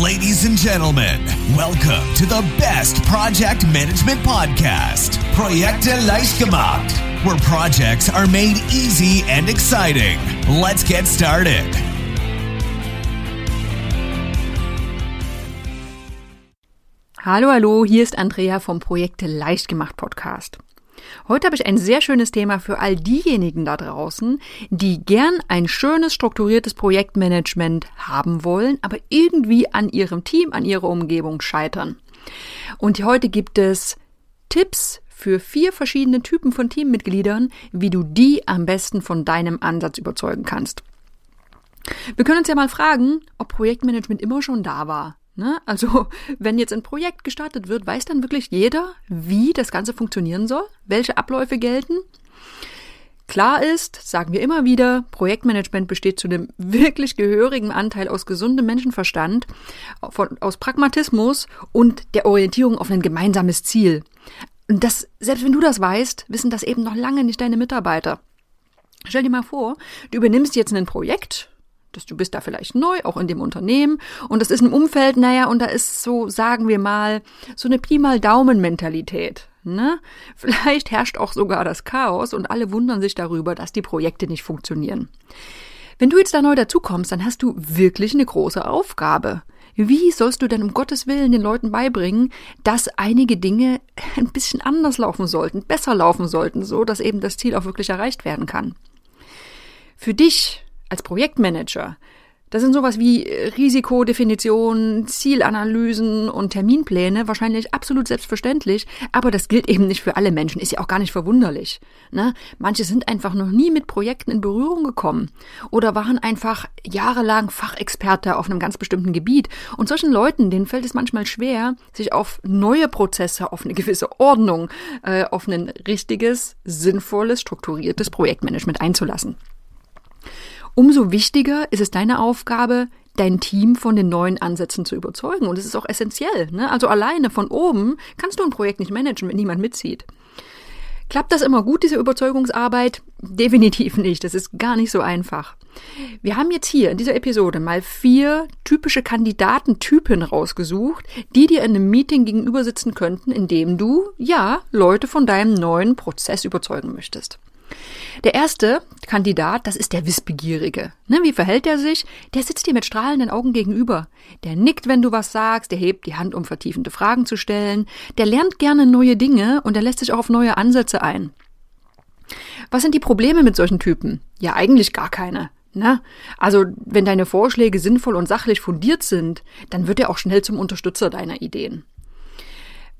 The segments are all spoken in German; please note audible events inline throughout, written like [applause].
Ladies and gentlemen, welcome to the best project management podcast, Projekte leicht gemacht, where projects are made easy and exciting. Let's get started. Hallo, hallo, hier ist Andrea vom Projekte leicht gemacht Podcast. Heute habe ich ein sehr schönes Thema für all diejenigen da draußen, die gern ein schönes, strukturiertes Projektmanagement haben wollen, aber irgendwie an ihrem Team, an ihrer Umgebung scheitern. Und heute gibt es Tipps für vier verschiedene Typen von Teammitgliedern, wie du die am besten von deinem Ansatz überzeugen kannst. Wir können uns ja mal fragen, ob Projektmanagement immer schon da war. Ne? Also, [laughs] wenn jetzt ein Projekt gestartet wird, weiß dann wirklich jeder, wie das Ganze funktionieren soll, welche Abläufe gelten. Klar ist, sagen wir immer wieder, Projektmanagement besteht zu einem [laughs] wirklich gehörigen Anteil aus gesundem Menschenverstand, von, aus Pragmatismus und der Orientierung auf ein gemeinsames Ziel. Und das, selbst wenn du das weißt, wissen das eben noch lange nicht deine Mitarbeiter. Stell dir mal vor, du übernimmst jetzt ein Projekt, dass du bist da vielleicht neu, auch in dem Unternehmen. Und das ist ein Umfeld, naja, und da ist so, sagen wir mal, so eine Pi mal Daumen-Mentalität. Ne? [laughs] Vielleicht herrscht auch sogar das Chaos und alle wundern sich darüber, dass die Projekte nicht funktionieren. Wenn du jetzt da neu dazukommst, dann hast du wirklich eine große Aufgabe. Wie sollst du denn um Gottes Willen den Leuten beibringen, dass einige Dinge [laughs] ein bisschen anders laufen sollten, besser laufen sollten, so dass eben das Ziel auch wirklich erreicht werden kann? Für dich als Projektmanager, das sind sowas wie Risikodefinition, Zielanalysen und Terminpläne wahrscheinlich absolut selbstverständlich, aber das gilt eben nicht für alle Menschen, ist ja auch gar nicht verwunderlich. Ne? Manche sind einfach noch nie mit Projekten in Berührung gekommen oder waren einfach jahrelang Fachexperte auf einem ganz bestimmten Gebiet. Und solchen Leuten, denen fällt es manchmal schwer, sich auf neue Prozesse, auf eine gewisse Ordnung, äh, auf ein richtiges, sinnvolles, strukturiertes Projektmanagement einzulassen. Umso wichtiger ist es deine Aufgabe, dein Team von den neuen Ansätzen zu überzeugen. Und es ist auch essentiell. Ne? Also alleine von oben kannst du ein Projekt nicht managen, wenn niemand mitzieht. Klappt das immer gut, diese Überzeugungsarbeit? Definitiv nicht. Das ist gar nicht so einfach. Wir haben jetzt hier in dieser Episode mal vier typische Kandidatentypen rausgesucht, die dir in einem Meeting gegenüber sitzen könnten, in dem du, ja, Leute von deinem neuen Prozess überzeugen möchtest. Der erste Kandidat, das ist der Wissbegierige. Ne, wie verhält er sich? Der sitzt dir mit strahlenden Augen gegenüber. Der nickt, wenn du was sagst, der hebt die Hand, um vertiefende Fragen zu stellen. Der lernt gerne neue Dinge und er lässt sich auch auf neue Ansätze ein. Was sind die Probleme mit solchen Typen? Ja, eigentlich gar keine. Ne? also wenn deine Vorschläge sinnvoll und sachlich fundiert sind, dann wird er auch schnell zum Unterstützer deiner Ideen.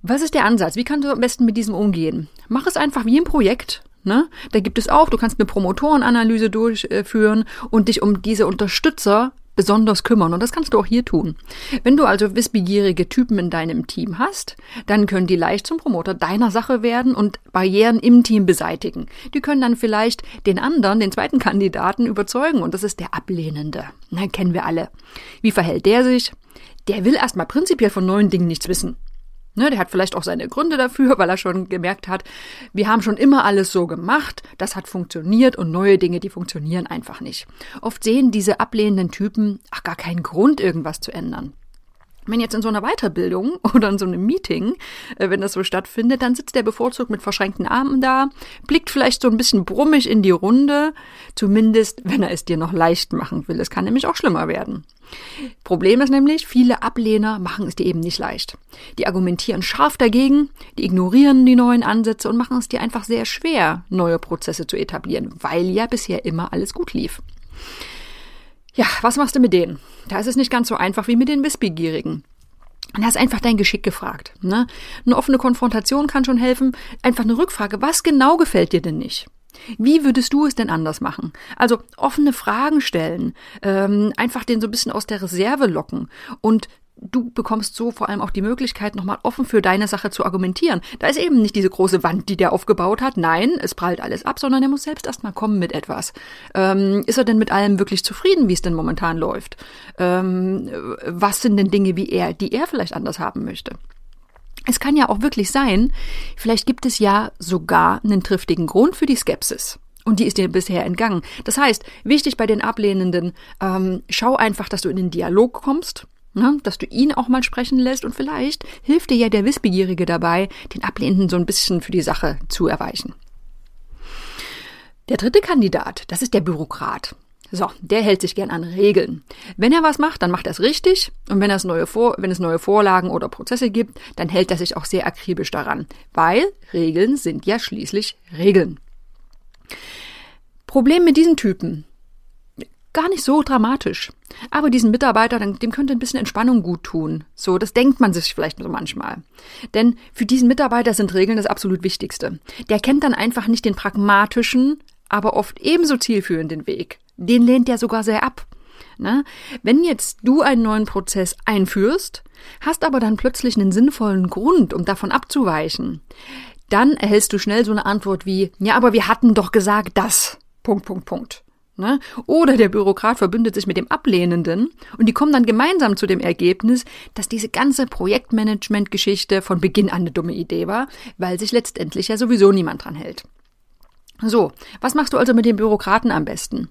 Was ist der Ansatz? Wie kannst du am besten mit diesem umgehen? Mach es einfach wie im Projekt Ne? Da gibt es auch, du kannst eine Promotorenanalyse durchführen und dich um diese Unterstützer besonders kümmern. Und das kannst du auch hier tun. Wenn du also wissbegierige Typen in deinem Team hast, dann können die leicht zum Promoter deiner Sache werden und Barrieren im Team beseitigen. Die können dann vielleicht den anderen, den zweiten Kandidaten überzeugen. Und das ist der Ablehnende. Na, kennen wir alle. Wie verhält der sich? Der will erstmal prinzipiell von neuen Dingen nichts wissen. Ne, der hat vielleicht auch seine Gründe dafür, [laughs] weil er schon gemerkt hat, wir haben schon immer alles so gemacht, das hat funktioniert und neue Dinge, die funktionieren einfach nicht. Oft sehen diese ablehnenden Typen ach gar keinen Grund, irgendwas zu ändern. Wenn jetzt in so einer Weiterbildung [laughs] oder in so einem Meeting, äh, wenn das so stattfindet, dann sitzt der bevorzugt mit verschränkten Armen da, blickt vielleicht so ein bisschen brummig in die Runde, zumindest wenn er es dir noch leicht machen will. Es kann nämlich auch schlimmer werden. Problem ist nämlich, viele Ablehner machen es dir eben nicht leicht. Die argumentieren scharf dagegen, die ignorieren die neuen Ansätze und machen es dir einfach sehr schwer, neue Prozesse zu etablieren, weil ja bisher immer alles gut lief. Ja, was machst du mit denen? Da ist es nicht ganz so einfach wie mit den Wissbegierigen. Und hast einfach dein Geschick gefragt. Ne? Eine offene Konfrontation kann schon helfen. Einfach eine Rückfrage. Was genau gefällt dir denn nicht? Wie würdest du es denn anders machen? Also offene Fragen stellen, ähm, einfach den so ein bisschen aus der Reserve locken und du bekommst so vor allem auch die Möglichkeit, nochmal offen für deine Sache zu argumentieren. Da ist eben nicht diese große Wand, die der aufgebaut hat. Nein, es prallt alles ab, sondern er muss selbst erstmal kommen mit etwas. Ähm, ist er denn mit allem wirklich zufrieden, wie es denn momentan läuft? Ähm, was sind denn Dinge, wie er, die er vielleicht anders haben möchte? Es kann ja auch wirklich sein, vielleicht gibt es ja sogar einen triftigen Grund für die Skepsis. Und die ist dir bisher entgangen. Das heißt, wichtig bei den Ablehnenden, ähm, schau einfach, dass du in den Dialog kommst Ne, dass du ihn auch mal sprechen lässt und vielleicht hilft dir ja der Wissbegierige dabei, den Ablehnenden so ein bisschen für die Sache zu erweichen. Der dritte Kandidat, das ist der Bürokrat. So, der hält sich gern an Regeln. Wenn er was macht, dann macht er es richtig. Und wenn, es neue Vor wenn es neue Vorlagen oder Prozesse gibt, dann hält er sich auch sehr akribisch daran. Weil Regeln sind ja schließlich Regeln. Problem mit diesen Typen. Gar nicht so dramatisch. Aber diesen Mitarbeiter, dem könnte ein bisschen Entspannung gut tun. So, das denkt man sich vielleicht so manchmal. Denn für diesen Mitarbeiter sind Regeln das absolut Wichtigste. Der kennt dann einfach nicht den pragmatischen, aber oft ebenso zielführenden Weg. Den lehnt er sogar sehr ab. Ne? Wenn jetzt du einen neuen Prozess einführst, hast aber dann plötzlich einen sinnvollen Grund, um davon abzuweichen, dann erhältst du schnell so eine Antwort wie, ja, aber wir hatten doch gesagt das. Punkt, Punkt, Punkt. Ne? Oder der Bürokrat verbündet sich mit dem Ablehnenden und die kommen dann gemeinsam zu dem Ergebnis, dass diese ganze Projektmanagement-Geschichte von Beginn an eine dumme Idee war, weil sich letztendlich ja sowieso niemand dran hält. So, was machst du also mit dem Bürokraten am besten?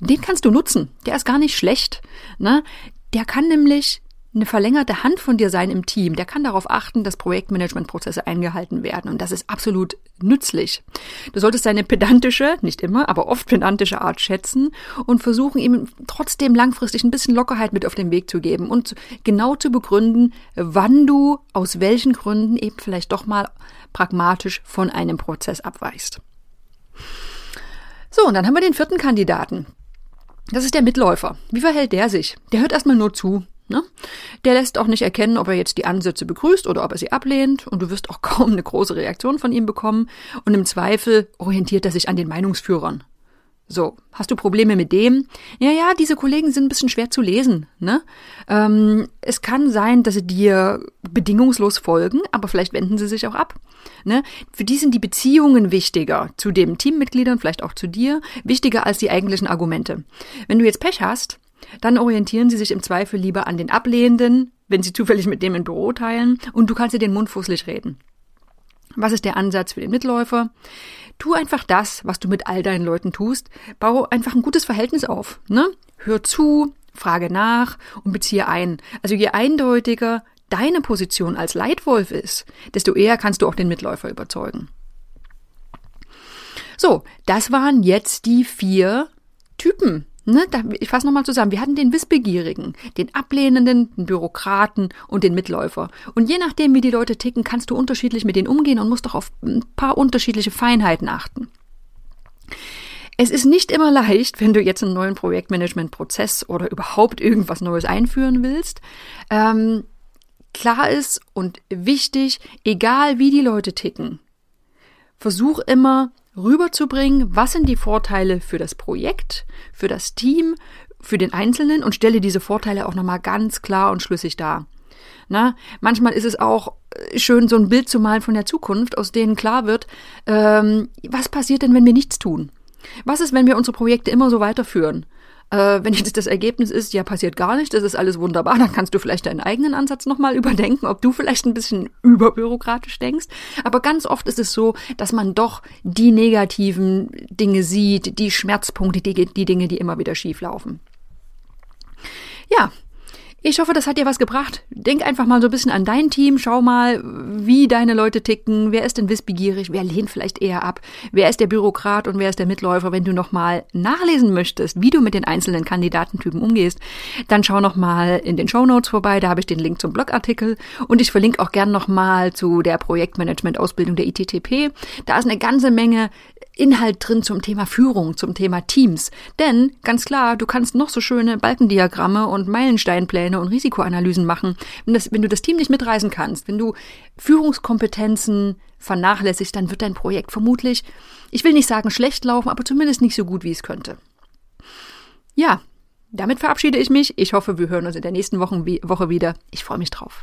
Den kannst du nutzen. Der ist gar nicht schlecht. Ne? Der kann nämlich eine verlängerte Hand von dir sein im Team. Der kann darauf achten, dass Projektmanagementprozesse eingehalten werden. Und das ist absolut nützlich. Du solltest seine pedantische, nicht immer, aber oft pedantische Art schätzen und versuchen, ihm trotzdem langfristig ein bisschen Lockerheit mit auf den Weg zu geben und genau zu begründen, wann du aus welchen Gründen eben vielleicht doch mal pragmatisch von einem Prozess abweichst. So, und dann haben wir den vierten Kandidaten. Das ist der Mitläufer. Wie verhält der sich? Der hört erstmal nur zu. Ne? Der lässt auch nicht erkennen, ob er jetzt die Ansätze begrüßt oder ob er sie ablehnt, und du wirst auch [laughs] kaum eine große Reaktion von ihm bekommen, und im Zweifel orientiert er sich an den Meinungsführern. So, hast du Probleme mit dem? Ja, ja, diese Kollegen sind ein bisschen schwer zu lesen. Ne? Ähm, es kann sein, dass sie dir bedingungslos folgen, aber vielleicht wenden sie sich auch ab. Ne? Für die sind die Beziehungen wichtiger zu den Teammitgliedern, vielleicht auch zu dir, wichtiger als die eigentlichen Argumente. Wenn du jetzt Pech hast, dann orientieren sie sich im Zweifel lieber an den Ablehnenden, wenn sie zufällig mit dem ein Büro teilen, und du kannst dir den Mund fußlich reden. Was ist der Ansatz für den Mitläufer? Tu einfach das, was du mit all deinen Leuten tust. Bau einfach ein gutes Verhältnis auf. Ne? Hör zu, frage nach und beziehe ein. Also je eindeutiger deine Position als Leitwolf ist, desto eher kannst du auch den Mitläufer überzeugen. So, das waren jetzt die vier Typen, Ne, da, ich fasse nochmal zusammen. Wir hatten den Wissbegierigen, den Ablehnenden, den Bürokraten und den Mitläufer. Und je nachdem, wie die Leute ticken, kannst du unterschiedlich mit denen umgehen und musst doch auf ein paar unterschiedliche Feinheiten achten. Es ist nicht immer leicht, wenn du jetzt einen neuen Projektmanagement-Prozess oder überhaupt irgendwas Neues einführen willst. Ähm, klar ist und wichtig, egal wie die Leute ticken, versuch immer rüberzubringen, was sind die Vorteile für das Projekt, für das Team, für den Einzelnen und stelle diese Vorteile auch nochmal ganz klar und schlüssig dar. Na, manchmal ist es auch äh, schön, so ein Bild zu malen von der Zukunft, aus denen klar wird, ähm, was passiert denn, wenn wir nichts tun? Was ist, wenn wir unsere Projekte immer so weiterführen? Äh, wenn jetzt das Ergebnis ist, ja, passiert gar nicht, das ist alles wunderbar, dann kannst du vielleicht deinen eigenen Ansatz nochmal [laughs] überdenken, ob du vielleicht ein bisschen überbürokratisch denkst. Aber ganz oft ist es so, dass man doch die negativen Dinge sieht, die Schmerzpunkte, die, die Dinge, die immer wieder schief laufen. Ja, ich hoffe, das hat dir was gebracht. Denk einfach mal so ein bisschen an dein Team. Schau mal, wie deine Leute ticken. Wer ist denn wissbegierig? Wer lehnt vielleicht eher ab? Wer ist der Bürokrat und wer ist der Mitläufer? Wenn du nochmal nachlesen möchtest, wie du mit den einzelnen Kandidatentypen umgehst, dann schau nochmal in den Show Notes vorbei. Da habe ich den Link zum Blogartikel. Und ich verlinke auch gern nochmal zu der Projektmanagement-Ausbildung der ITTP. Da ist eine ganze Menge Inhalt drin zum Thema Führung, zum Thema Teams. Denn ganz klar, du kannst noch so schöne Balkendiagramme und Meilensteinpläne und Risikoanalysen machen. Wenn, das, wenn du das Team nicht mitreisen kannst, wenn du Führungskompetenzen vernachlässigst, dann wird dein Projekt vermutlich, ich will nicht sagen schlecht laufen, aber zumindest nicht so gut, wie es könnte. Ja, damit verabschiede ich mich. Ich hoffe, wir hören uns in der nächsten Woche wieder. Ich freue mich drauf.